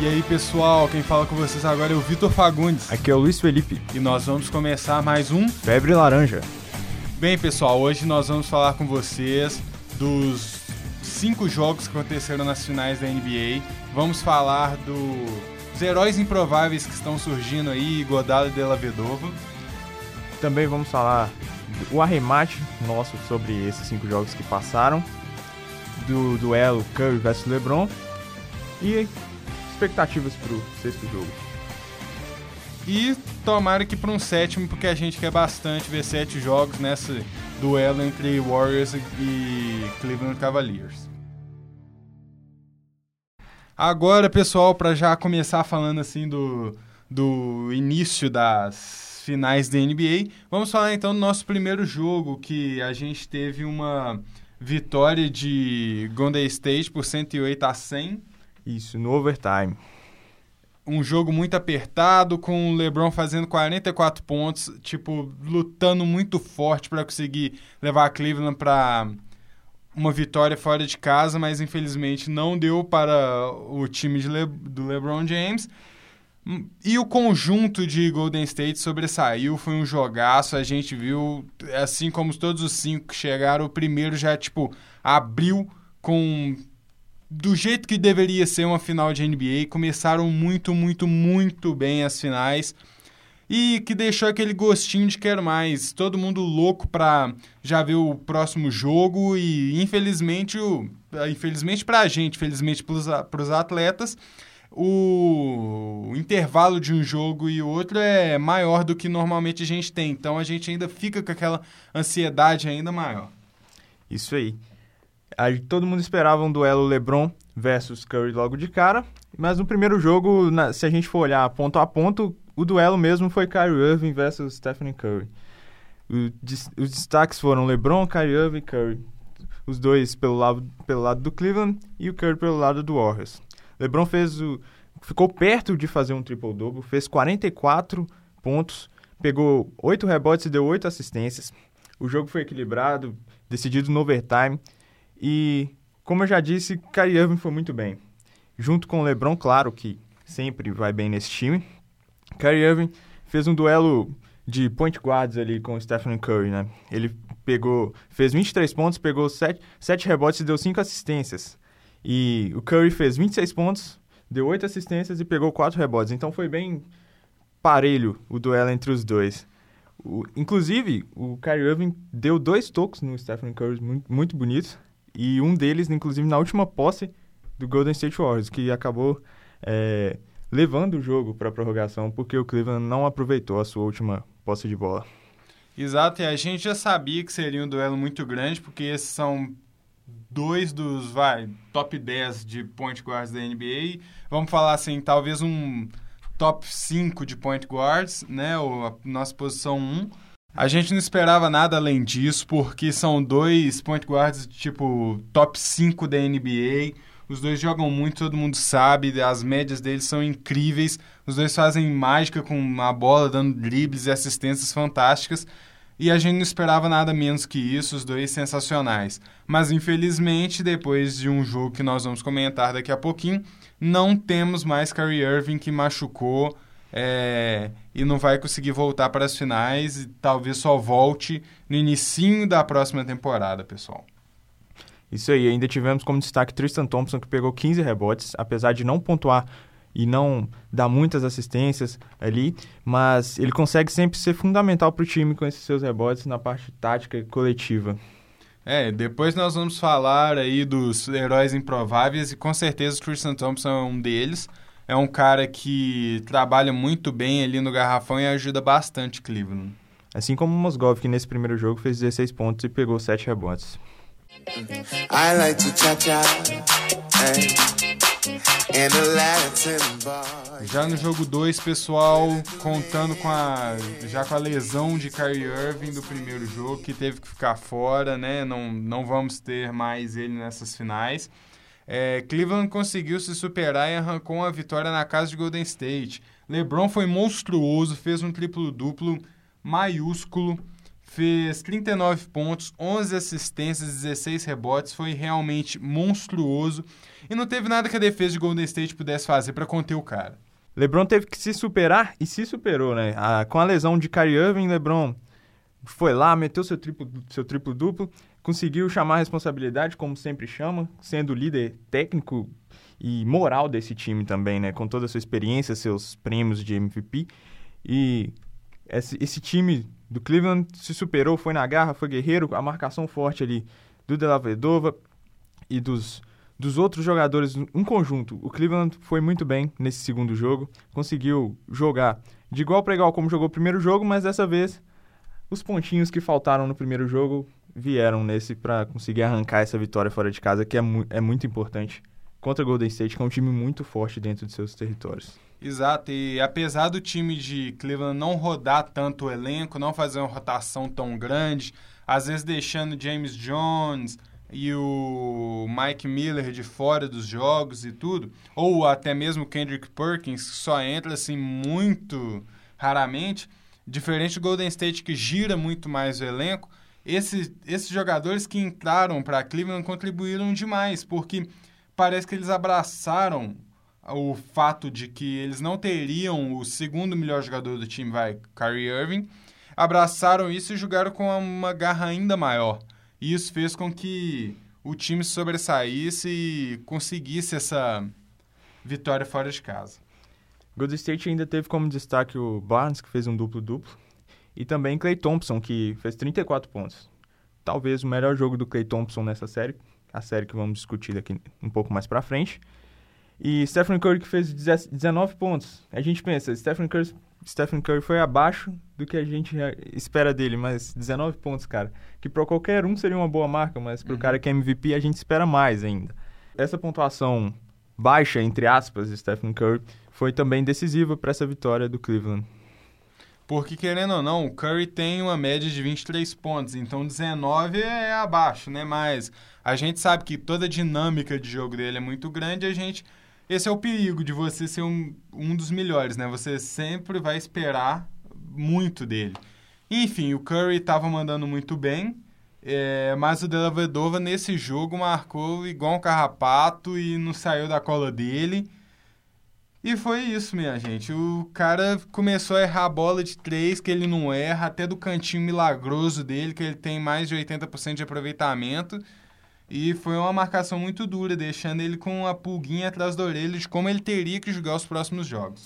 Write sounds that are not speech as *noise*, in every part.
E aí, pessoal, quem fala com vocês agora é o Vitor Fagundes. Aqui é o Luiz Felipe. E nós vamos começar mais um Febre Laranja. Bem, pessoal, hoje nós vamos falar com vocês dos cinco jogos que aconteceram nas finais da NBA. Vamos falar dos heróis improváveis que estão surgindo aí, Godala e Della Vedova. Também vamos falar do arremate nosso sobre esses cinco jogos que passaram, do duelo Curry vs LeBron e expectativas para o sexto jogo. E tomara que para um sétimo, porque a gente quer bastante ver sete jogos nessa duelo entre Warriors e Cleveland Cavaliers. Agora, pessoal, para já começar falando assim do, do início das finais da NBA, vamos falar então do nosso primeiro jogo, que a gente teve uma vitória de Golden State por 108 a 100. Isso, no overtime um jogo muito apertado, com o LeBron fazendo 44 pontos, tipo, lutando muito forte para conseguir levar a Cleveland para uma vitória fora de casa, mas infelizmente não deu para o time Le do LeBron James. E o conjunto de Golden State sobressaiu, foi um jogaço, a gente viu, assim como todos os cinco que chegaram, o primeiro já, tipo, abriu com do jeito que deveria ser uma final de NBA. Começaram muito, muito, muito bem as finais. E que deixou aquele gostinho de quero mais. Todo mundo louco para já ver o próximo jogo. E infelizmente, o, infelizmente pra gente, felizmente para os atletas, o intervalo de um jogo e outro é maior do que normalmente a gente tem. Então a gente ainda fica com aquela ansiedade ainda maior. Isso aí todo mundo esperava um duelo LeBron versus Curry logo de cara, mas no primeiro jogo, na, se a gente for olhar ponto a ponto, o duelo mesmo foi Kyrie Irving versus Stephen Curry. O, os destaques foram LeBron, Kyrie Irving e Curry. Os dois pelo lado, pelo lado do Cleveland e o Curry pelo lado do Warriors. LeBron fez o, ficou perto de fazer um triple-double, fez 44 pontos, pegou 8 rebotes e deu 8 assistências. O jogo foi equilibrado, decidido no overtime. E, como eu já disse, Kyrie Irving foi muito bem. Junto com o LeBron, claro que sempre vai bem nesse time. Kyrie Irving fez um duelo de point guards ali com o Stephen Curry, né? Ele pegou, fez 23 pontos, pegou 7, 7 rebotes e deu 5 assistências. E o Curry fez 26 pontos, deu 8 assistências e pegou 4 rebotes. Então foi bem parelho o duelo entre os dois. O, inclusive, o Kyrie Irving deu dois toques no Stephen Curry muito, muito bonitos. E um deles, inclusive, na última posse do Golden State Warriors, que acabou é, levando o jogo para a prorrogação, porque o Cleveland não aproveitou a sua última posse de bola. Exato, e a gente já sabia que seria um duelo muito grande, porque esses são dois dos, vai, top 10 de point guards da NBA. Vamos falar assim, talvez um top 5 de point guards, né, ou a nossa posição 1. A gente não esperava nada além disso, porque são dois point guards, tipo, top 5 da NBA. Os dois jogam muito, todo mundo sabe, as médias deles são incríveis. Os dois fazem mágica com a bola, dando dribles e assistências fantásticas. E a gente não esperava nada menos que isso, os dois sensacionais. Mas infelizmente, depois de um jogo que nós vamos comentar daqui a pouquinho, não temos mais Kyrie Irving que machucou é, e não vai conseguir voltar para as finais e talvez só volte no início da próxima temporada, pessoal. Isso aí, ainda tivemos como destaque Tristan Thompson, que pegou 15 rebotes, apesar de não pontuar e não dar muitas assistências ali, mas ele consegue sempre ser fundamental para o time com esses seus rebotes na parte tática e coletiva. É, depois nós vamos falar aí dos heróis improváveis e com certeza o Tristan Thompson é um deles é um cara que trabalha muito bem ali no garrafão e ajuda bastante Cleveland. Assim como o Mosgov, que nesse primeiro jogo fez 16 pontos e pegou 7 rebotes. Já no jogo 2, pessoal, contando com a já com a lesão de Kyrie Irving do primeiro jogo, que teve que ficar fora, né? Não, não vamos ter mais ele nessas finais. É, Cleveland conseguiu se superar e arrancou uma vitória na casa de Golden State. LeBron foi monstruoso, fez um triplo-duplo maiúsculo, fez 39 pontos, 11 assistências, 16 rebotes, foi realmente monstruoso e não teve nada que a defesa de Golden State pudesse fazer para conter o cara. LeBron teve que se superar e se superou, né? A, com a lesão de Kyrie Irving, LeBron foi lá, meteu seu triplo, seu triplo duplo, conseguiu chamar a responsabilidade, como sempre chama, sendo líder técnico e moral desse time também, né? Com toda a sua experiência, seus prêmios de MVP. E esse, esse time do Cleveland se superou, foi na garra, foi guerreiro, a marcação forte ali do De La Vedova e dos, dos outros jogadores, um conjunto. O Cleveland foi muito bem nesse segundo jogo, conseguiu jogar de igual para igual como jogou o primeiro jogo, mas dessa vez os pontinhos que faltaram no primeiro jogo vieram nesse para conseguir arrancar essa vitória fora de casa, que é, mu é muito importante contra o Golden State, que é um time muito forte dentro de seus territórios. Exato, e apesar do time de Cleveland não rodar tanto o elenco, não fazer uma rotação tão grande, às vezes deixando James Jones e o Mike Miller de fora dos jogos e tudo, ou até mesmo Kendrick Perkins, que só entra assim muito raramente, diferente do Golden State que gira muito mais o elenco, esses, esses jogadores que entraram para Cleveland contribuíram demais, porque parece que eles abraçaram o fato de que eles não teriam o segundo melhor jogador do time, vai, Kyrie Irving, abraçaram isso e jogaram com uma garra ainda maior. E isso fez com que o time sobressaísse e conseguisse essa vitória fora de casa. Golden State ainda teve como destaque o Barnes, que fez um duplo-duplo, e também Clay Thompson, que fez 34 pontos. Talvez o melhor jogo do Clay Thompson nessa série, a série que vamos discutir aqui um pouco mais para frente. E Stephen Curry que fez 19 pontos. A gente pensa, Stephen Curry, Stephen Curry foi abaixo do que a gente espera dele, mas 19 pontos, cara. Que para qualquer um seria uma boa marca, mas para o uhum. cara que é MVP a gente espera mais ainda. Essa pontuação baixa, entre aspas, de Stephen Curry foi também decisiva para essa vitória do Cleveland. Porque, querendo ou não, o Curry tem uma média de 23 pontos, então 19 é abaixo, né? Mas a gente sabe que toda a dinâmica de jogo dele é muito grande, a gente esse é o perigo de você ser um, um dos melhores, né? Você sempre vai esperar muito dele. Enfim, o Curry estava mandando muito bem, é, mas o Della Vedova nesse jogo marcou igual um carrapato e não saiu da cola dele. E foi isso, minha gente. O cara começou a errar a bola de três, que ele não erra, até do cantinho milagroso dele, que ele tem mais de 80% de aproveitamento. E foi uma marcação muito dura, deixando ele com a pulguinha atrás da orelha de como ele teria que jogar os próximos jogos.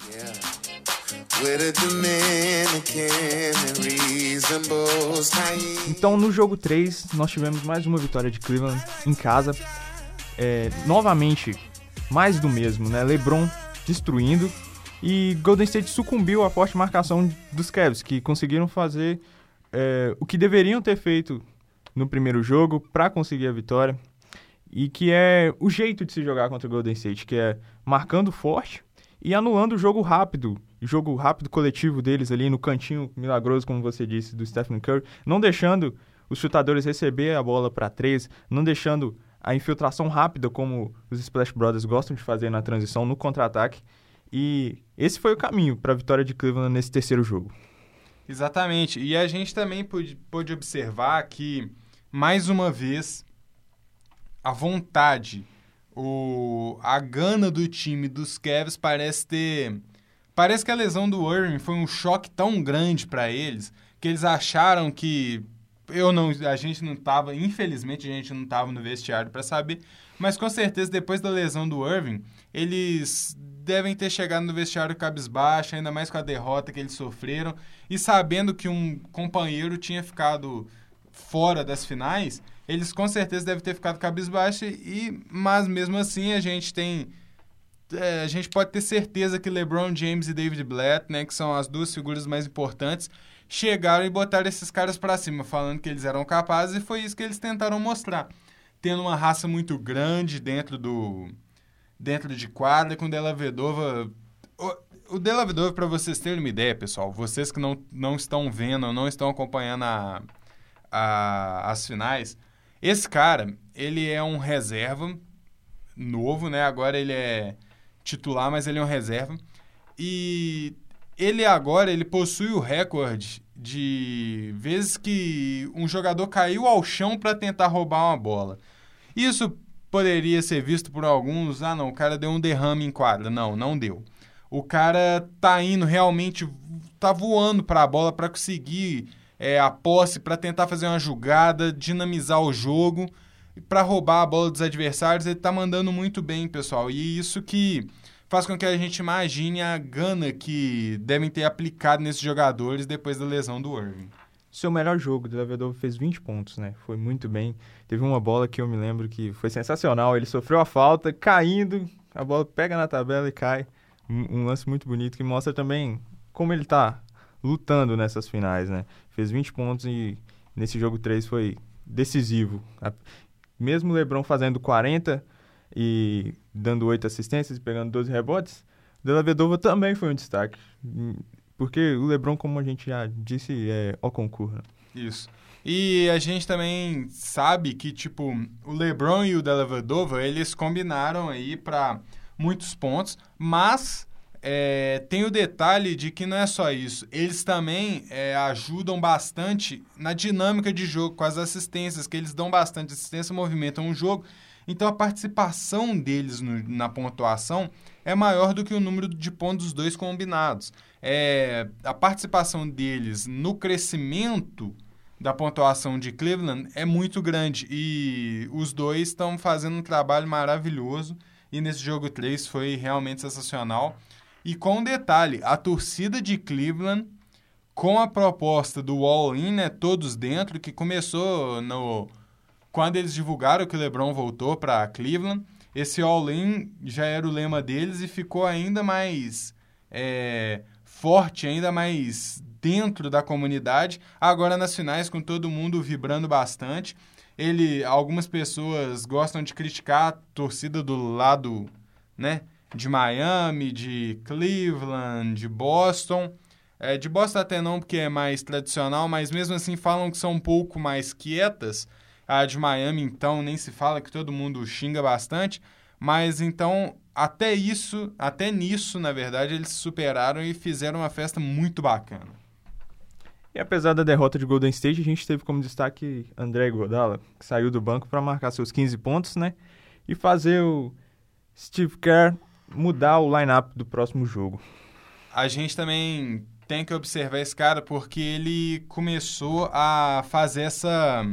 Então, no jogo 3, nós tivemos mais uma vitória de Cleveland em casa. É, novamente, mais do mesmo, né? LeBron destruindo. E Golden State sucumbiu à forte marcação dos Cavs, que conseguiram fazer é, o que deveriam ter feito no primeiro jogo para conseguir a vitória. E que é o jeito de se jogar contra o Golden State, que é marcando forte e anulando o jogo rápido, o jogo rápido coletivo deles ali no cantinho milagroso, como você disse, do Stephen Curry, não deixando os chutadores receber a bola para três, não deixando a infiltração rápida, como os Splash Brothers gostam de fazer na transição, no contra-ataque. E esse foi o caminho para a vitória de Cleveland nesse terceiro jogo. Exatamente. E a gente também pôde, pôde observar que mais uma vez, a vontade, o, a gana do time dos Cavs parece ter. Parece que a lesão do Irving foi um choque tão grande para eles que eles acharam que eu não, a gente não tava, infelizmente a gente não tava no vestiário para saber, mas com certeza depois da lesão do Irving, eles devem ter chegado no vestiário cabisbaixo, ainda mais com a derrota que eles sofreram e sabendo que um companheiro tinha ficado fora das finais, eles com certeza devem ter ficado cabisbaixo, e, mas mesmo assim a gente tem. É, a gente pode ter certeza que LeBron James e David Blatt, né, que são as duas figuras mais importantes, chegaram e botaram esses caras para cima, falando que eles eram capazes, e foi isso que eles tentaram mostrar. Tendo uma raça muito grande dentro do dentro de quadra, com Della Vedova. O, o Della Vedova, para vocês terem uma ideia, pessoal, vocês que não, não estão vendo, não estão acompanhando a, a, as finais. Esse cara, ele é um reserva novo, né? Agora ele é titular, mas ele é um reserva. E ele agora ele possui o recorde de vezes que um jogador caiu ao chão para tentar roubar uma bola. Isso poderia ser visto por alguns, ah não, o cara deu um derrame em quadra. Não, não deu. O cara tá indo realmente, tá voando para a bola para conseguir é, a posse, para tentar fazer uma jogada, dinamizar o jogo, para roubar a bola dos adversários. Ele tá mandando muito bem, pessoal. E isso que faz com que a gente imagine a gana que devem ter aplicado nesses jogadores depois da lesão do Irving. Seu melhor jogo, o Delavador fez 20 pontos, né? Foi muito bem. Teve uma bola que eu me lembro que foi sensacional. Ele sofreu a falta, caindo, a bola pega na tabela e cai. Um, um lance muito bonito que mostra também como ele tá lutando nessas finais, né? Fez 20 pontos e nesse jogo 3 foi decisivo. Mesmo o LeBron fazendo 40, e dando oito assistências pegando 12 rebotes, Della Vedova também foi um destaque. Porque o LeBron, como a gente já disse, é o concurso. Né? Isso. E a gente também sabe que, tipo, o LeBron e o Della Vedova, eles combinaram aí para muitos pontos, mas é, tem o detalhe de que não é só isso. Eles também é, ajudam bastante na dinâmica de jogo, com as assistências, que eles dão bastante assistência, movimentam o jogo então a participação deles no, na pontuação é maior do que o número de pontos dos dois combinados. É, a participação deles no crescimento da pontuação de Cleveland é muito grande e os dois estão fazendo um trabalho maravilhoso e nesse jogo 3 foi realmente sensacional. E com um detalhe, a torcida de Cleveland com a proposta do all-in, né, todos dentro, que começou no quando eles divulgaram que o LeBron voltou para Cleveland, esse all-in já era o lema deles e ficou ainda mais é, forte, ainda mais dentro da comunidade. Agora nas finais, com todo mundo vibrando bastante. Ele, algumas pessoas gostam de criticar a torcida do lado, né, de Miami, de Cleveland, de Boston. É, de Boston até não, porque é mais tradicional, mas mesmo assim falam que são um pouco mais quietas. A de Miami, então, nem se fala que todo mundo xinga bastante. Mas então, até isso, até nisso, na verdade, eles superaram e fizeram uma festa muito bacana. E apesar da derrota de Golden State, a gente teve como destaque André Godala, que saiu do banco para marcar seus 15 pontos, né? E fazer o Steve Kerr mudar o lineup do próximo jogo. A gente também tem que observar esse cara porque ele começou a fazer essa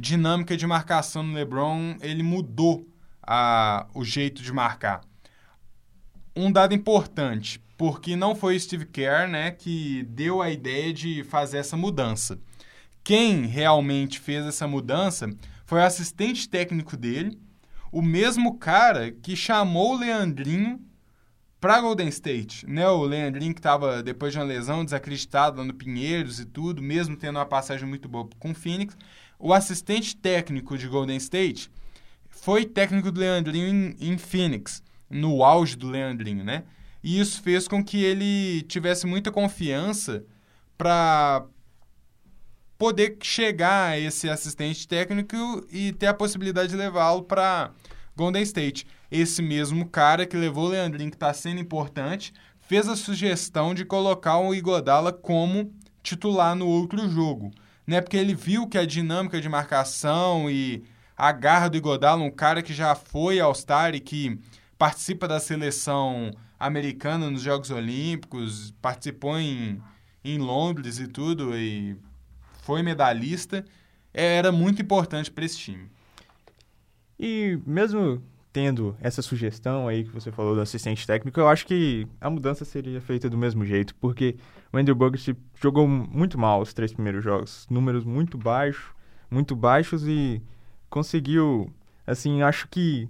dinâmica de marcação no LeBron, ele mudou a, o jeito de marcar. Um dado importante, porque não foi Steve Kerr né, que deu a ideia de fazer essa mudança. Quem realmente fez essa mudança foi o assistente técnico dele, o mesmo cara que chamou o Leandrinho para Golden State, né? O Leandrinho que estava depois de uma lesão desacreditado lá no Pinheiros e tudo, mesmo tendo uma passagem muito boa com o Phoenix, o assistente técnico de Golden State foi técnico do Leandrinho em, em Phoenix, no auge do Leandrinho, né? E isso fez com que ele tivesse muita confiança para poder chegar a esse assistente técnico e ter a possibilidade de levá-lo para Golden State. Esse mesmo cara que levou o Leandrinho, que está sendo importante, fez a sugestão de colocar o Igodala como titular no outro jogo né? Porque ele viu que a dinâmica de marcação e a garra do Igodala, um cara que já foi All-Star e que participa da seleção americana nos Jogos Olímpicos, participou em, em Londres e tudo, e foi medalhista, era muito importante para esse time. E mesmo tendo essa sugestão aí que você falou do assistente técnico, eu acho que a mudança seria feita do mesmo jeito, porque o Andrew Bogut jogou muito mal os três primeiros jogos, números muito baixos, muito baixos e conseguiu, assim, acho que,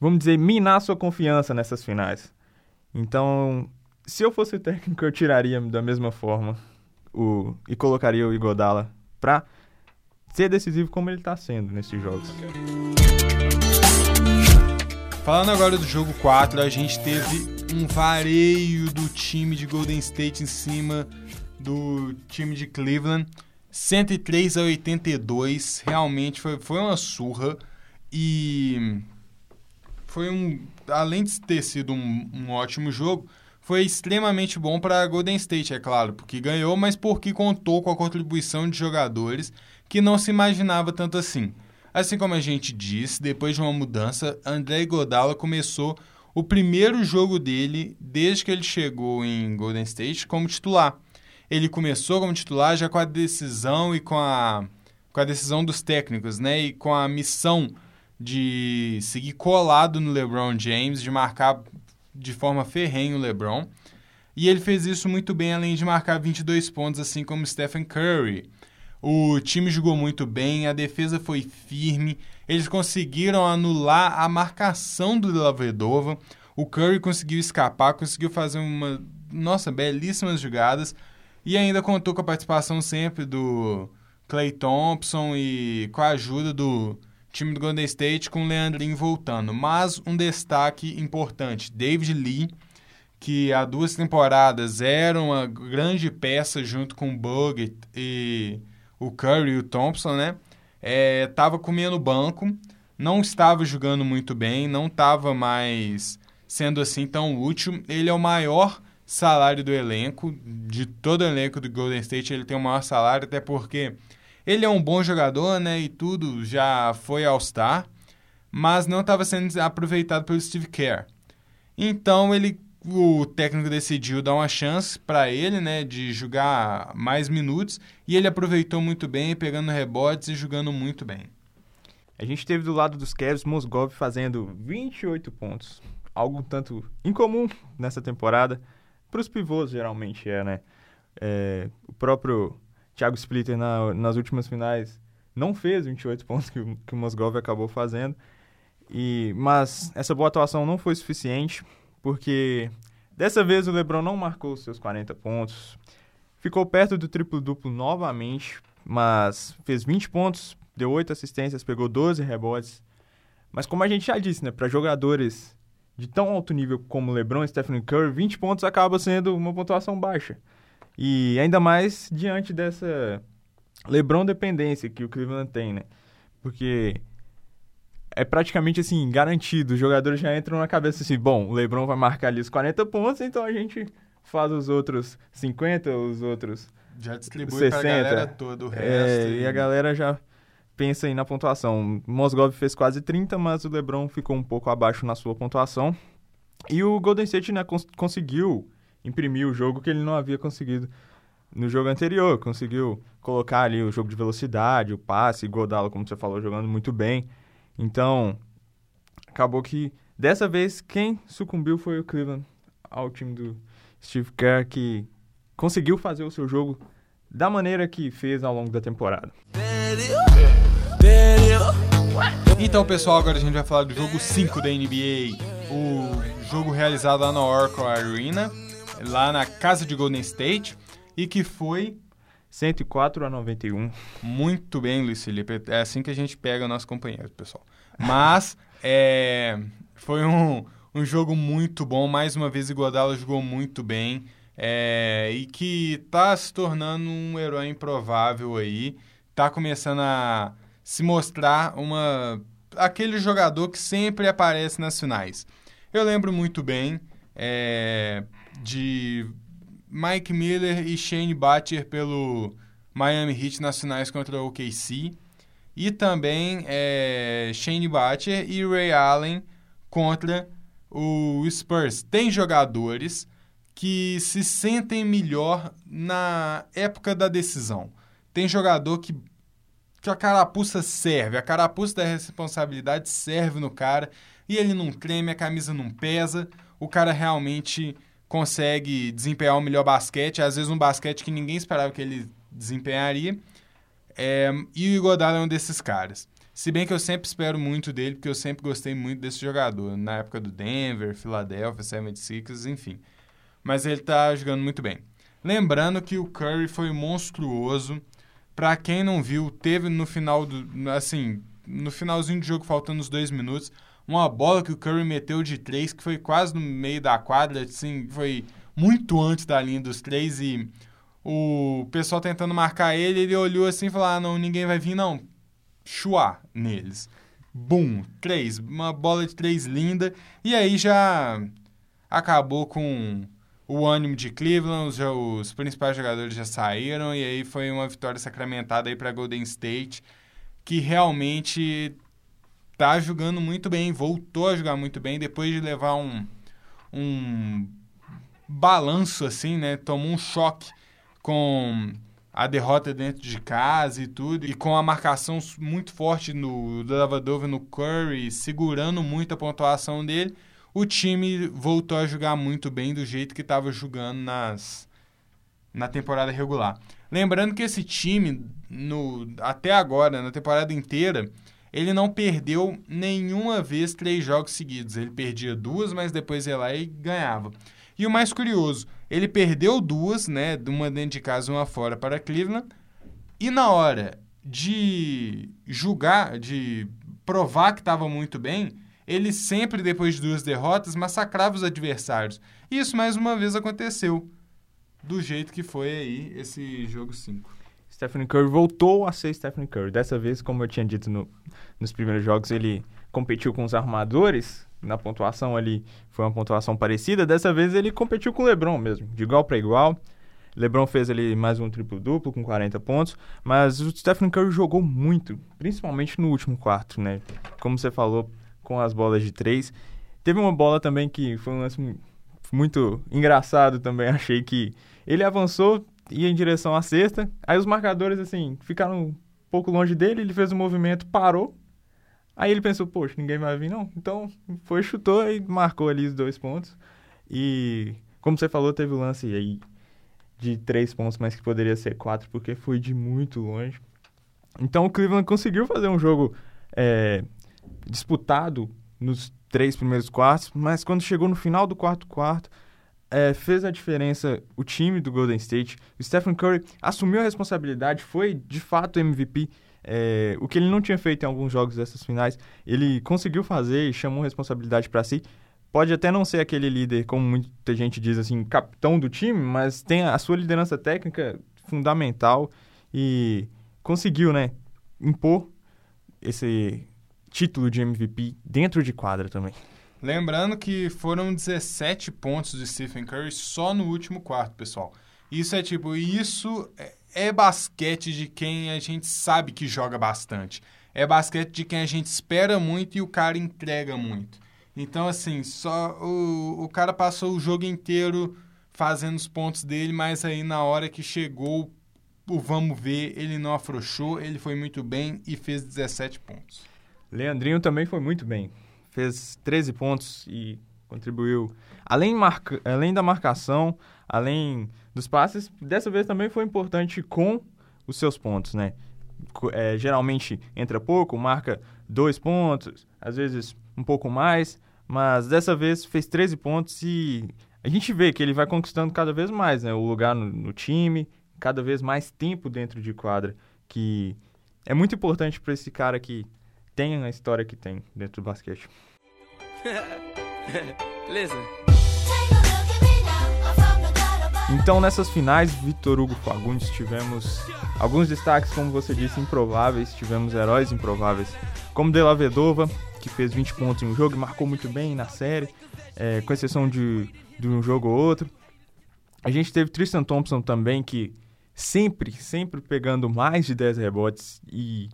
vamos dizer, minar sua confiança nessas finais. Então, se eu fosse técnico, eu tiraria da mesma forma o e colocaria o Igodala para ser decisivo como ele está sendo nesses jogos. Falando agora do jogo 4, a gente teve um vareio do time de Golden State em cima do time de Cleveland. 103 a 82, realmente foi, foi uma surra. E foi um. Além de ter sido um, um ótimo jogo, foi extremamente bom para Golden State, é claro, porque ganhou, mas porque contou com a contribuição de jogadores que não se imaginava tanto assim. Assim como a gente disse, depois de uma mudança, André Iguodala começou o primeiro jogo dele desde que ele chegou em Golden State como titular. Ele começou como titular já com a decisão e com a, com a decisão dos técnicos, né? E com a missão de seguir colado no LeBron James, de marcar de forma ferrenha o LeBron. E ele fez isso muito bem, além de marcar 22 pontos, assim como Stephen Curry. O time jogou muito bem, a defesa foi firme, eles conseguiram anular a marcação do Lavredova. O Curry conseguiu escapar, conseguiu fazer uma, nossa, belíssimas jogadas e ainda contou com a participação sempre do Clay Thompson e com a ajuda do time do Golden State com o Leandrinho voltando. Mas um destaque importante, David Lee, que há duas temporadas era uma grande peça junto com Bogut e o Curry e o Thompson, né? Estava é, comendo banco, não estava jogando muito bem, não estava mais sendo assim tão útil. Ele é o maior salário do elenco, de todo o elenco do Golden State, ele tem o maior salário, até porque ele é um bom jogador, né? E tudo já foi All-Star, mas não estava sendo aproveitado pelo Steve Kerr. Então ele, o técnico decidiu dar uma chance para ele, né, de jogar mais minutos e ele aproveitou muito bem, pegando rebotes e jogando muito bem. A gente teve do lado dos Cavs Mosgov fazendo 28 pontos, algo tanto incomum nessa temporada. Para os pivôs geralmente é, né? É, o próprio Thiago Splitter na, nas últimas finais não fez 28 pontos que, que o Mosgov acabou fazendo. E, mas essa boa atuação não foi suficiente, porque dessa vez o LeBron não marcou seus 40 pontos. Ficou perto do triplo-duplo novamente, mas fez 20 pontos, deu 8 assistências, pegou 12 rebotes. Mas como a gente já disse, né, para jogadores de tão alto nível como LeBron e Stephen Curry, 20 pontos acaba sendo uma pontuação baixa. E ainda mais diante dessa LeBron dependência que o Cleveland tem, né? Porque é praticamente assim, garantido. Os jogadores já entram na cabeça assim: bom, o LeBron vai marcar ali os 40 pontos, então a gente faz os outros 50, os outros. Já distribui 60. pra galera toda o é, resto. É, e... e a galera já pensa aí na pontuação. Mosgov fez quase 30, mas o LeBron ficou um pouco abaixo na sua pontuação. E o Golden State né, cons conseguiu imprimir o jogo que ele não havia conseguido no jogo anterior. Conseguiu colocar ali o jogo de velocidade, o passe, Godalo, como você falou, jogando muito bem. Então, acabou que dessa vez quem sucumbiu foi o Cleveland ao time do Steve Kerr, que conseguiu fazer o seu jogo da maneira que fez ao longo da temporada. Então, pessoal, agora a gente vai falar do jogo 5 da NBA, o jogo realizado lá na Oracle Arena lá na casa de Golden State e que foi 104 a 91. Muito bem, Luiz Felipe. É assim que a gente pega o nosso companheiro, pessoal. Mas *laughs* é, foi um, um jogo muito bom. Mais uma vez, Iguodala jogou muito bem. É, e que está se tornando um herói improvável aí. Está começando a se mostrar uma aquele jogador que sempre aparece nas finais. Eu lembro muito bem é, de Mike Miller e Shane Battier pelo Miami Heat nas finais contra o OKC. E também é, Shane Battier e Ray Allen contra o Spurs. Tem jogadores que se sentem melhor na época da decisão. Tem jogador que, que a carapuça serve, a carapuça da responsabilidade serve no cara e ele não treme, a camisa não pesa, o cara realmente consegue desempenhar o melhor basquete, às vezes um basquete que ninguém esperava que ele desempenharia. É, e o Iguodala é um desses caras. Se bem que eu sempre espero muito dele, porque eu sempre gostei muito desse jogador, na época do Denver, Philadelphia, 76ers, enfim. Mas ele tá jogando muito bem. Lembrando que o Curry foi monstruoso. Para quem não viu, teve no final do. Assim, no finalzinho do jogo, faltando os dois minutos, uma bola que o Curry meteu de três, que foi quase no meio da quadra, assim, foi muito antes da linha dos três e o pessoal tentando marcar ele, ele olhou assim e falou, ah, não, ninguém vai vir, não. Chuá neles. Bum, três, uma bola de três linda. E aí já acabou com o ânimo de Cleveland, os, os principais jogadores já saíram e aí foi uma vitória sacramentada aí para Golden State, que realmente tá jogando muito bem, voltou a jogar muito bem depois de levar um, um balanço assim, né? Tomou um choque com a derrota dentro de casa e tudo, e com a marcação muito forte no Lavadova no Curry, segurando muito a pontuação dele, o time voltou a jogar muito bem do jeito que estava jogando nas, na temporada regular. Lembrando que esse time, no, até agora, na temporada inteira, ele não perdeu nenhuma vez três jogos seguidos. Ele perdia duas, mas depois ia lá e ganhava. E o mais curioso, ele perdeu duas, né? Uma dentro de casa e uma fora para Cleveland. E na hora de julgar, de provar que estava muito bem, ele sempre, depois de duas derrotas, massacrava os adversários. E isso mais uma vez aconteceu. Do jeito que foi aí esse jogo 5. Stephen Curry voltou a ser Stephen Curry. Dessa vez, como eu tinha dito no, nos primeiros jogos, ele competiu com os armadores. Na pontuação ali foi uma pontuação parecida. Dessa vez ele competiu com o LeBron mesmo, de igual para igual. LeBron fez ali mais um triplo-duplo com 40 pontos, mas o Stephen Curry jogou muito, principalmente no último quarto, né? Como você falou, com as bolas de três. Teve uma bola também que foi um lance muito engraçado também, *laughs* achei que ele avançou, ia em direção à cesta. Aí os marcadores, assim, ficaram um pouco longe dele, ele fez um movimento, parou. Aí ele pensou, poxa, ninguém vai vir não. Então foi, chutou e marcou ali os dois pontos. E, como você falou, teve o lance aí de três pontos, mas que poderia ser quatro, porque foi de muito longe. Então o Cleveland conseguiu fazer um jogo é, disputado nos três primeiros quartos, mas quando chegou no final do quarto quarto, é, fez a diferença o time do Golden State. O Stephen Curry assumiu a responsabilidade, foi de fato MVP. É, o que ele não tinha feito em alguns jogos dessas finais, ele conseguiu fazer e chamou responsabilidade para si. Pode até não ser aquele líder, como muita gente diz assim, capitão do time, mas tem a sua liderança técnica fundamental e conseguiu, né, impor esse título de MVP dentro de quadra também. Lembrando que foram 17 pontos de Stephen Curry só no último quarto, pessoal. Isso é tipo, isso é, é basquete de quem a gente sabe que joga bastante. É basquete de quem a gente espera muito e o cara entrega muito. Então, assim, só o, o cara passou o jogo inteiro fazendo os pontos dele, mas aí na hora que chegou o vamos ver, ele não afrouxou, ele foi muito bem e fez 17 pontos. Leandrinho também foi muito bem fez 13 pontos e contribuiu. Além, marca, além da marcação, além dos passes, dessa vez também foi importante com os seus pontos, né? É, geralmente entra pouco, marca dois pontos, às vezes um pouco mais, mas dessa vez fez 13 pontos e a gente vê que ele vai conquistando cada vez mais né, o lugar no, no time, cada vez mais tempo dentro de quadra, que é muito importante para esse cara que tem a história que tem dentro do basquete. *laughs* Beleza. Então, nessas finais, Vitor Hugo Fagundes, tivemos alguns destaques, como você disse, improváveis. Tivemos heróis improváveis, como De La Vedova, que fez 20 pontos em um jogo e marcou muito bem na série, é, com exceção de, de um jogo ou outro. A gente teve Tristan Thompson também, que sempre, sempre pegando mais de 10 rebotes. E,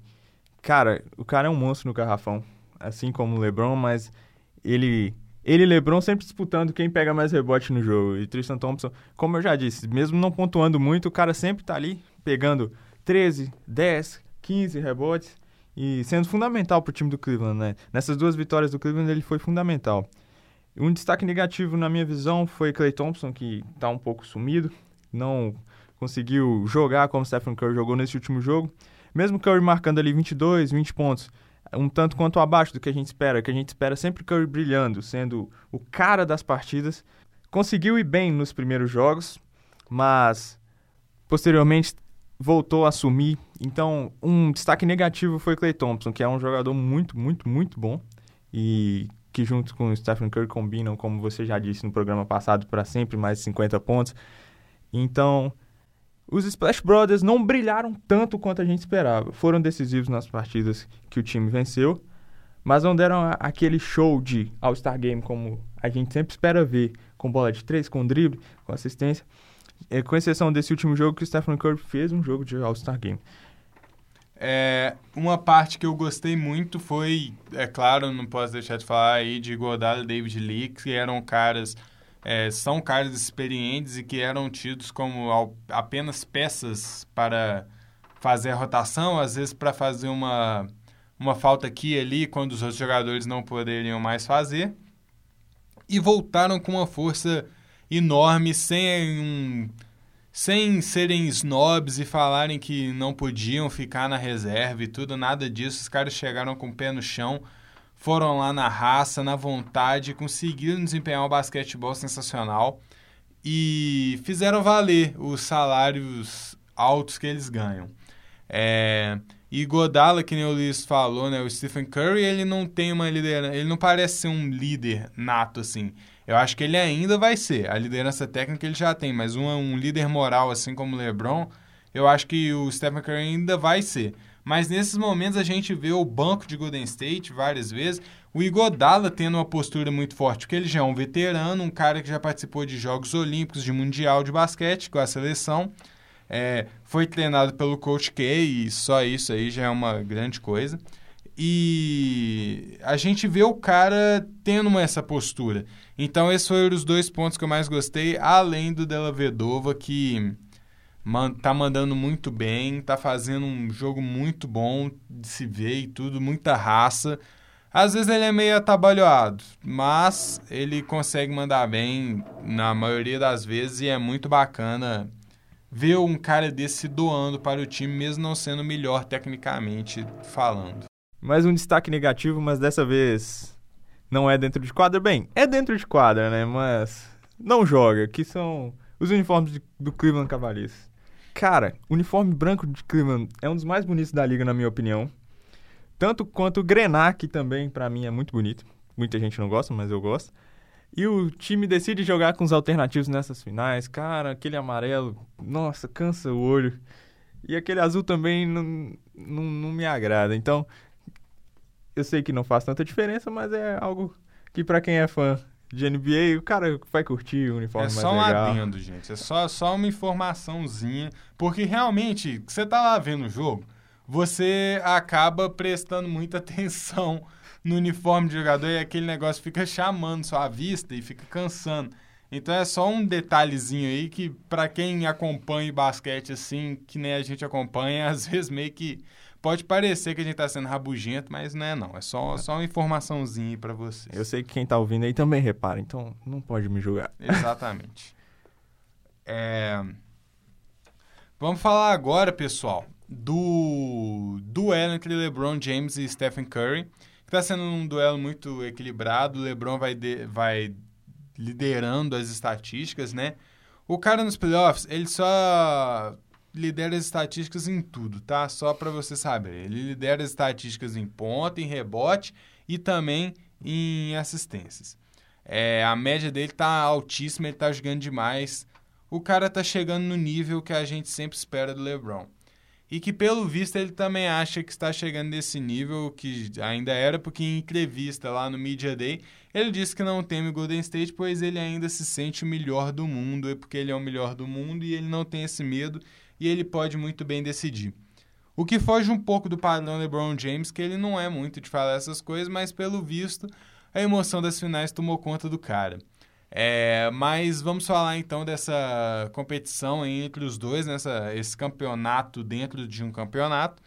cara, o cara é um monstro no garrafão, assim como o LeBron, mas ele ele e LeBron sempre disputando quem pega mais rebote no jogo. E Tristan Thompson, como eu já disse, mesmo não pontuando muito, o cara sempre tá ali pegando 13, 10, 15 rebotes e sendo fundamental pro time do Cleveland, né? Nessas duas vitórias do Cleveland ele foi fundamental. Um destaque negativo na minha visão foi Clay Thompson, que tá um pouco sumido, não conseguiu jogar como Stephen Curry jogou nesse último jogo. Mesmo Curry marcando ali 22, 20 pontos, um tanto quanto abaixo do que a gente espera, que a gente espera sempre Curry brilhando, sendo o cara das partidas. Conseguiu ir bem nos primeiros jogos, mas posteriormente voltou a sumir. Então, um destaque negativo foi Clay Thompson, que é um jogador muito, muito, muito bom e que junto com o Stephen Curry combinam, como você já disse no programa passado, para sempre mais de 50 pontos. Então, os Splash Brothers não brilharam tanto quanto a gente esperava. Foram decisivos nas partidas que o time venceu, mas não deram aquele show de All-Star Game como a gente sempre espera ver, com bola de três, com drible, com assistência. É, com exceção desse último jogo que o Stephen Curry fez um jogo de All-Star Game. É, uma parte que eu gostei muito foi, é claro, não posso deixar de falar aí de Godal e David Lee, que eram caras, é, são caras experientes e que eram tidos como apenas peças para fazer a rotação, às vezes para fazer uma, uma falta aqui e ali, quando os outros jogadores não poderiam mais fazer. E voltaram com uma força enorme, sem um sem serem snobs e falarem que não podiam ficar na reserva e tudo, nada disso. Os caras chegaram com o pé no chão, foram lá na raça, na vontade, conseguiram desempenhar um basquetebol sensacional e fizeram valer os salários altos que eles ganham. É, e Godala, que nem o Luiz falou, né, o Stephen Curry, ele não tem uma liderança, ele não parece ser um líder nato assim. Eu acho que ele ainda vai ser. A liderança técnica ele já tem, mas um, um líder moral, assim como o LeBron, eu acho que o Stephen Curry ainda vai ser. Mas nesses momentos a gente vê o banco de Golden State várias vezes, o Igodala tendo uma postura muito forte, porque ele já é um veterano, um cara que já participou de Jogos Olímpicos, de Mundial de Basquete com a seleção. É, foi treinado pelo Coach K e só isso aí já é uma grande coisa. E a gente vê o cara tendo essa postura. Então, esses foram os dois pontos que eu mais gostei, além do Della Vedova, que tá mandando muito bem, tá fazendo um jogo muito bom de se ver e tudo, muita raça. Às vezes ele é meio atabalhoado, mas ele consegue mandar bem na maioria das vezes e é muito bacana ver um cara desse doando para o time, mesmo não sendo melhor tecnicamente falando. Mais um destaque negativo, mas dessa vez não é dentro de quadra. Bem, é dentro de quadra, né? Mas não joga, que são os uniformes do Cleveland Cavaliers. Cara, o uniforme branco de Cleveland é um dos mais bonitos da liga, na minha opinião. Tanto quanto o Grená, também, para mim, é muito bonito. Muita gente não gosta, mas eu gosto. E o time decide jogar com os alternativos nessas finais. Cara, aquele amarelo, nossa, cansa o olho. E aquele azul também não, não, não me agrada. Então, eu sei que não faz tanta diferença, mas é algo que para quem é fã de NBA, o cara vai curtir o uniforme é mais legal. É só um adendo, gente. É só, só uma informaçãozinha. Porque realmente, você tá lá vendo o jogo, você acaba prestando muita *laughs* atenção no uniforme de jogador e aquele negócio fica chamando sua vista e fica cansando. Então é só um detalhezinho aí que para quem acompanha basquete assim, que nem a gente acompanha, *laughs* às vezes meio que Pode parecer que a gente está sendo rabugento, mas não é não. É só, só uma informaçãozinha para vocês. Eu sei que quem está ouvindo aí também repara, então não pode me julgar. Exatamente. é... Vamos falar agora, pessoal, do duelo entre LeBron James e Stephen Curry. Que está sendo um duelo muito equilibrado. O LeBron vai, de... vai liderando as estatísticas, né? O cara nos playoffs, ele só lidera as estatísticas em tudo, tá? Só para você saber. Ele lidera as estatísticas em ponta, em rebote e também em assistências. É, a média dele tá altíssima, ele tá jogando demais. O cara tá chegando no nível que a gente sempre espera do LeBron. E que, pelo visto, ele também acha que está chegando nesse nível, que ainda era, porque em entrevista lá no Media Day, ele disse que não teme o Golden State, pois ele ainda se sente o melhor do mundo, é porque ele é o melhor do mundo e ele não tem esse medo e ele pode muito bem decidir. O que foge um pouco do padrão LeBron James, que ele não é muito de falar essas coisas, mas pelo visto a emoção das finais tomou conta do cara. É, mas vamos falar então dessa competição entre os dois, nessa, esse campeonato dentro de um campeonato,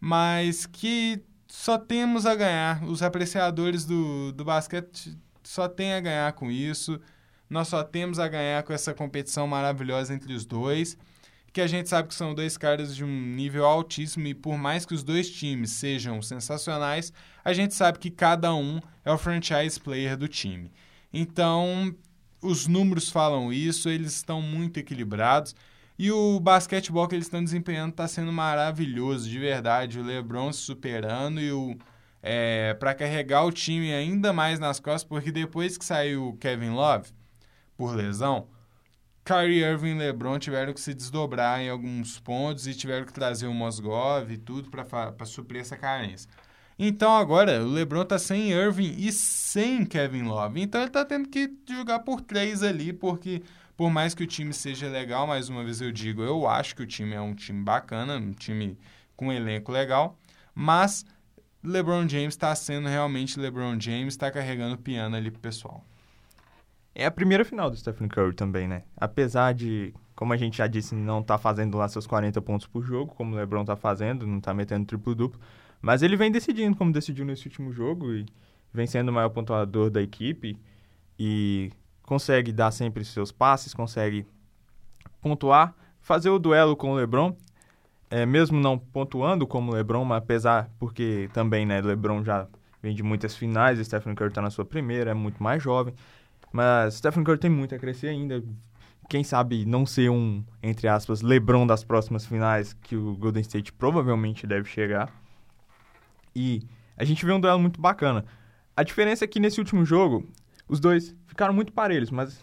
mas que só temos a ganhar. Os apreciadores do, do basquete só têm a ganhar com isso. Nós só temos a ganhar com essa competição maravilhosa entre os dois que a gente sabe que são dois caras de um nível altíssimo e por mais que os dois times sejam sensacionais, a gente sabe que cada um é o franchise player do time. Então, os números falam isso, eles estão muito equilibrados e o basquetebol que eles estão desempenhando está sendo maravilhoso, de verdade. O LeBron se superando e o é, para carregar o time ainda mais nas costas, porque depois que saiu o Kevin Love por lesão, Kyrie Irving e LeBron tiveram que se desdobrar em alguns pontos e tiveram que trazer o Mosgov e tudo para suprir essa carência. Então agora o LeBron tá sem Irving e sem Kevin Love. Então ele tá tendo que jogar por três ali, porque por mais que o time seja legal, mais uma vez eu digo, eu acho que o time é um time bacana, um time com um elenco legal, mas LeBron James está sendo realmente LeBron James, está carregando o piano ali pro pessoal. É a primeira final do Stephen Curry também, né? Apesar de, como a gente já disse, não tá fazendo lá seus 40 pontos por jogo, como o LeBron tá fazendo, não tá metendo triplo-duplo, mas ele vem decidindo como decidiu nesse último jogo e vem sendo o maior pontuador da equipe e consegue dar sempre seus passes, consegue pontuar, fazer o duelo com o LeBron, é, mesmo não pontuando como o LeBron, mas apesar, porque também, né, LeBron já vem de muitas finais, Stephen Curry está na sua primeira, é muito mais jovem, mas Stephen Curry tem muito a crescer ainda, quem sabe não ser um, entre aspas, LeBron das próximas finais, que o Golden State provavelmente deve chegar. E a gente vê um duelo muito bacana. A diferença é que nesse último jogo, os dois ficaram muito parelhos, mas.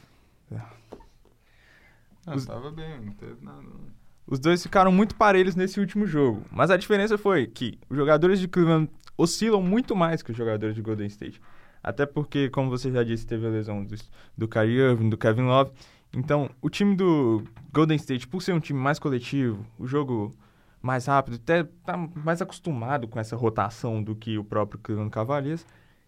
Ah, os... tava bem, não teve nada. Os dois ficaram muito parelhos nesse último jogo. Mas a diferença foi que os jogadores de Cleveland oscilam muito mais que os jogadores de Golden State. Até porque, como você já disse, teve a lesão do, do Kyrie Irving, do Kevin Love. Então, o time do Golden State, por ser um time mais coletivo, o jogo mais rápido, até tá mais acostumado com essa rotação do que o próprio Cleveland Cavaliers,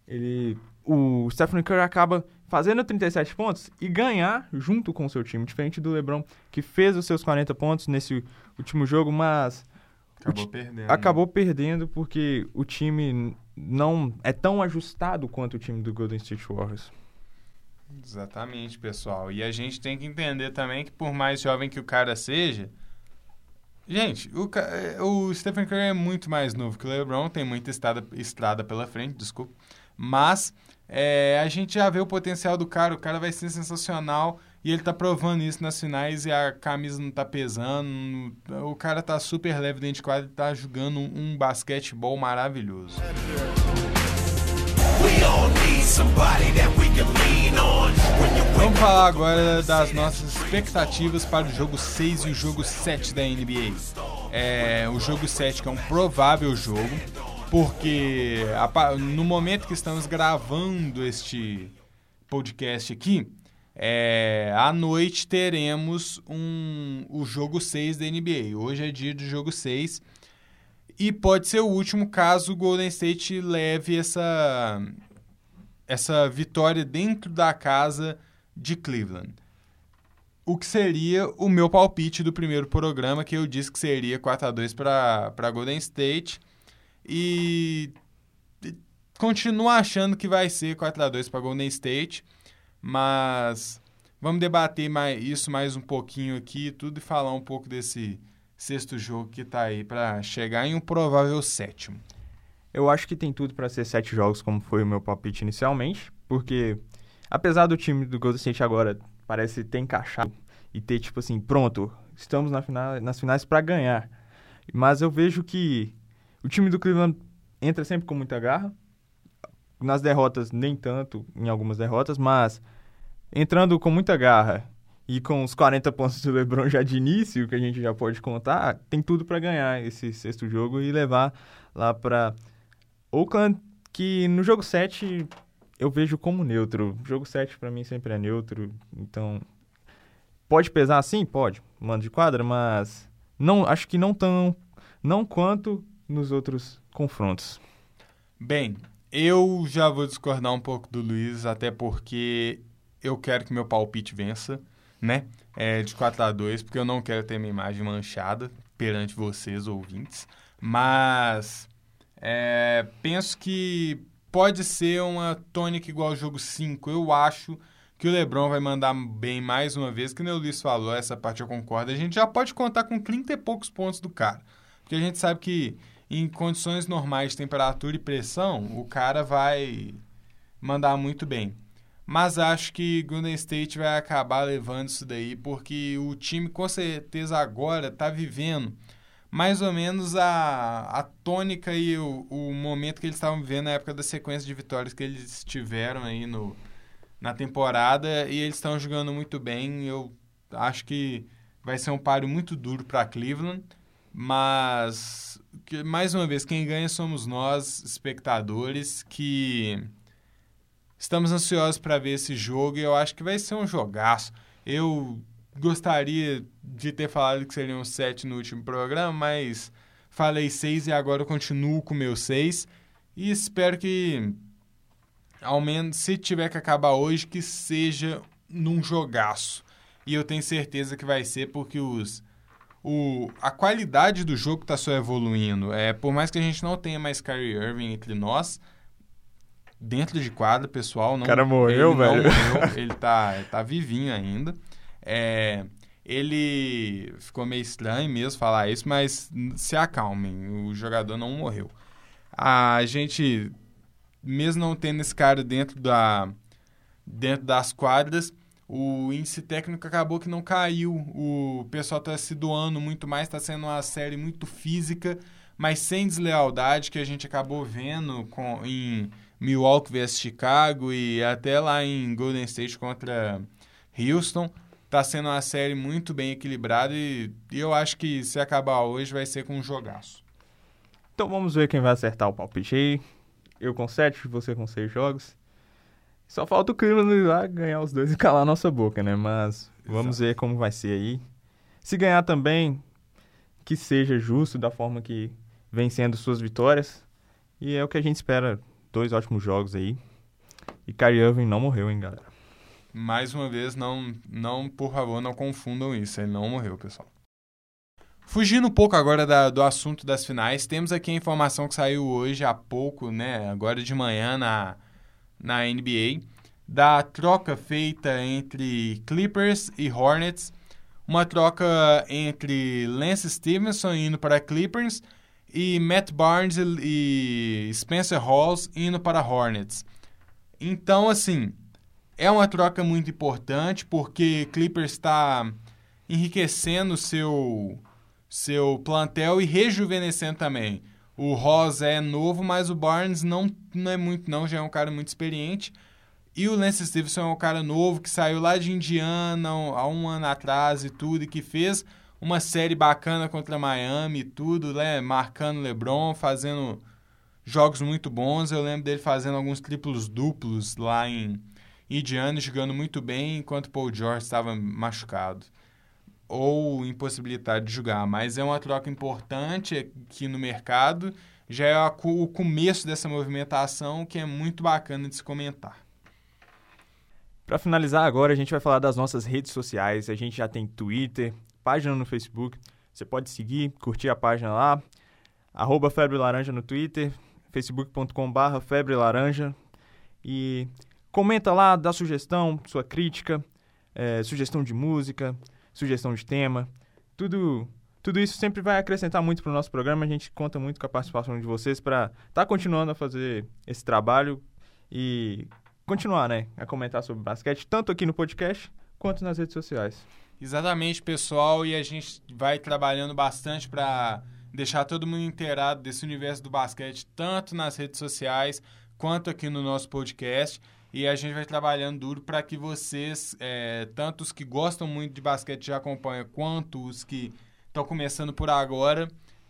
ele o Stephen Curry acaba fazendo 37 pontos e ganhar junto com o seu time, diferente do LeBron, que fez os seus 40 pontos nesse último jogo, mas acabou perdendo. Acabou perdendo porque o time não é tão ajustado quanto o time do Golden State Warriors. Exatamente, pessoal. E a gente tem que entender também que por mais jovem que o cara seja, Gente, o, o Stephen Curry é muito mais novo que o LeBron, tem muita estrada, estrada pela frente, desculpa. Mas é, a gente já vê o potencial do cara, o cara vai ser sensacional e ele tá provando isso nas finais e a camisa não tá pesando. O cara tá super leve dentro de quadra e tá jogando um, basquetebol maravilhoso. Vamos falar agora das nossas expectativas para o jogo 6 e o jogo 7 da NBA. É, o jogo 7 que é um provável jogo porque no momento que estamos gravando este podcast aqui, é, à noite teremos um, o jogo 6 da NBA. Hoje é dia do jogo 6. E pode ser o último caso o Golden State leve essa, essa vitória dentro da casa de Cleveland. O que seria o meu palpite do primeiro programa, que eu disse que seria 4 a 2 para Golden State. E continuo achando que vai ser 4x2 para Golden State, mas vamos debater mais, isso mais um pouquinho aqui tudo e falar um pouco desse sexto jogo que está aí para chegar em um provável sétimo. Eu acho que tem tudo para ser sete jogos, como foi o meu palpite inicialmente, porque apesar do time do Golden State agora parece ter encaixado e ter tipo assim, pronto, estamos na final, nas finais para ganhar. Mas eu vejo que o time do Cleveland entra sempre com muita garra. Nas derrotas, nem tanto, em algumas derrotas, mas entrando com muita garra e com os 40 pontos do LeBron já de início, que a gente já pode contar, tem tudo para ganhar esse sexto jogo e levar lá para Oakland, que no jogo 7 eu vejo como neutro. O jogo 7 para mim sempre é neutro, então pode pesar sim, pode, mando de quadra, mas não acho que não tão não quanto nos outros confrontos. Bem, eu já vou discordar um pouco do Luiz, até porque eu quero que meu palpite vença, né? É de 4 a 2 porque eu não quero ter minha imagem manchada perante vocês, ouvintes. Mas é, penso que pode ser uma tônica igual ao jogo 5. Eu acho que o Lebron vai mandar bem mais uma vez, que o Luiz falou, essa parte eu concordo. A gente já pode contar com 30 e poucos pontos do cara. Porque a gente sabe que em condições normais de temperatura e pressão, o cara vai mandar muito bem. Mas acho que Golden State vai acabar levando isso daí, porque o time com certeza agora está vivendo mais ou menos a, a tônica e o, o momento que eles estavam vivendo na época da sequência de vitórias que eles tiveram aí no, na temporada e eles estão jogando muito bem. Eu acho que vai ser um páreo muito duro para Cleveland Mas, que, mais uma vez, quem ganha somos nós, espectadores, que estamos ansiosos para ver esse jogo e eu acho que vai ser um jogaço. Eu gostaria de ter falado que seriam sete no último programa, mas falei seis e agora eu continuo com o meu seis. E espero que, ao menos, se tiver que acabar hoje, que seja num jogaço. E eu tenho certeza que vai ser porque os, o, a qualidade do jogo está só evoluindo. É, por mais que a gente não tenha mais Kyrie Irving entre nós, dentro de quadra, pessoal, não. O cara morreu, velho. Morreu, *laughs* ele tá, ele tá vivinho ainda. É, ele ficou meio estranho mesmo falar isso, mas se acalmem, o jogador não morreu. A gente, mesmo não tendo esse cara dentro, da, dentro das quadras, o índice técnico acabou que não caiu. O pessoal está se doando muito mais, está sendo uma série muito física, mas sem deslealdade que a gente acabou vendo com, em Milwaukee vs Chicago e até lá em Golden State contra Houston. Tá sendo uma série muito bem equilibrada e, e eu acho que se acabar hoje vai ser com um jogaço. Então vamos ver quem vai acertar o palpite aí. Eu com 7, você com 6 jogos. Só falta o clima ir lá ganhar os dois e calar a nossa boca, né? Mas vamos Exato. ver como vai ser aí. Se ganhar também, que seja justo da forma que vem sendo suas vitórias. E é o que a gente espera. Dois ótimos jogos aí. E Kyrie Irving não morreu, hein, galera mais uma vez, não, não, por favor, não confundam isso. Ele não morreu, pessoal. Fugindo um pouco agora da, do assunto das finais, temos aqui a informação que saiu hoje há pouco, né, agora de manhã na, na NBA, da troca feita entre Clippers e Hornets. Uma troca entre Lance Stevenson indo para Clippers e Matt Barnes e Spencer Halls indo para Hornets. Então, assim, é uma troca muito importante porque Clippers está enriquecendo seu seu plantel e rejuvenescendo também. O Ross é novo, mas o Barnes não, não é muito não, já é um cara muito experiente. E o Lance Stevenson é um cara novo que saiu lá de Indiana há um ano atrás e tudo, e que fez uma série bacana contra Miami e tudo, né? Marcando LeBron, fazendo jogos muito bons. Eu lembro dele fazendo alguns triplos duplos lá em, Gianni jogando muito bem enquanto Paul George estava machucado ou impossibilitado de jogar. Mas é uma troca importante aqui no mercado. Já é o começo dessa movimentação que é muito bacana de se comentar. Para finalizar agora, a gente vai falar das nossas redes sociais. A gente já tem Twitter, página no Facebook. Você pode seguir, curtir a página lá. Arroba Febre Laranja no Twitter, facebook.com.br Febre Laranja. E Comenta lá, dá sugestão, sua crítica, é, sugestão de música, sugestão de tema. Tudo, tudo isso sempre vai acrescentar muito para o nosso programa. A gente conta muito com a participação de vocês para estar tá continuando a fazer esse trabalho e continuar né, a comentar sobre basquete, tanto aqui no podcast quanto nas redes sociais. Exatamente, pessoal, e a gente vai trabalhando bastante para deixar todo mundo inteirado desse universo do basquete, tanto nas redes sociais quanto aqui no nosso podcast. E a gente vai trabalhando duro para que vocês, é, tanto os que gostam muito de basquete já acompanham, quanto os que estão começando por agora,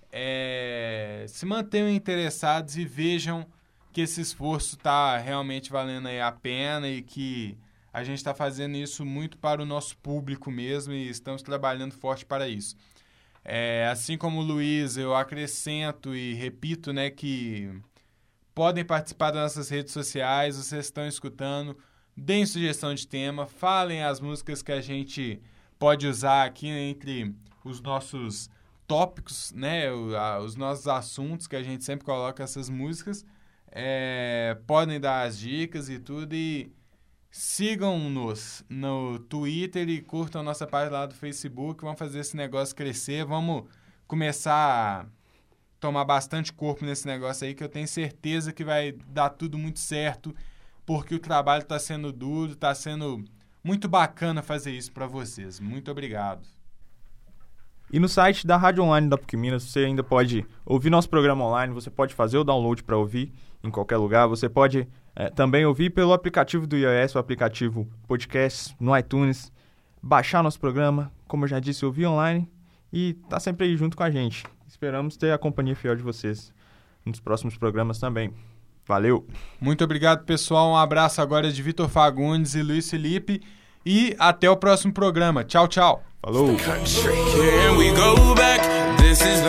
é, se mantenham interessados e vejam que esse esforço está realmente valendo a pena e que a gente está fazendo isso muito para o nosso público mesmo e estamos trabalhando forte para isso. É, assim como o Luiz, eu acrescento e repito né, que podem participar das nossas redes sociais, vocês estão escutando, deem sugestão de tema, falem as músicas que a gente pode usar aqui entre os nossos tópicos, né, os nossos assuntos que a gente sempre coloca essas músicas. É, podem dar as dicas e tudo e sigam-nos no Twitter e curtam nossa página lá do Facebook. Vamos fazer esse negócio crescer. Vamos começar a tomar bastante corpo nesse negócio aí, que eu tenho certeza que vai dar tudo muito certo, porque o trabalho está sendo duro, está sendo muito bacana fazer isso para vocês. Muito obrigado. E no site da Rádio Online da PUC Minas, você ainda pode ouvir nosso programa online, você pode fazer o download para ouvir em qualquer lugar, você pode é, também ouvir pelo aplicativo do iOS, o aplicativo Podcast, no iTunes, baixar nosso programa, como eu já disse, ouvir online e tá sempre aí junto com a gente. Esperamos ter a companhia fiel de vocês nos próximos programas também. Valeu! Muito obrigado, pessoal. Um abraço agora de Vitor Fagundes e Luiz Felipe. E até o próximo programa. Tchau, tchau. Falou! Back? This is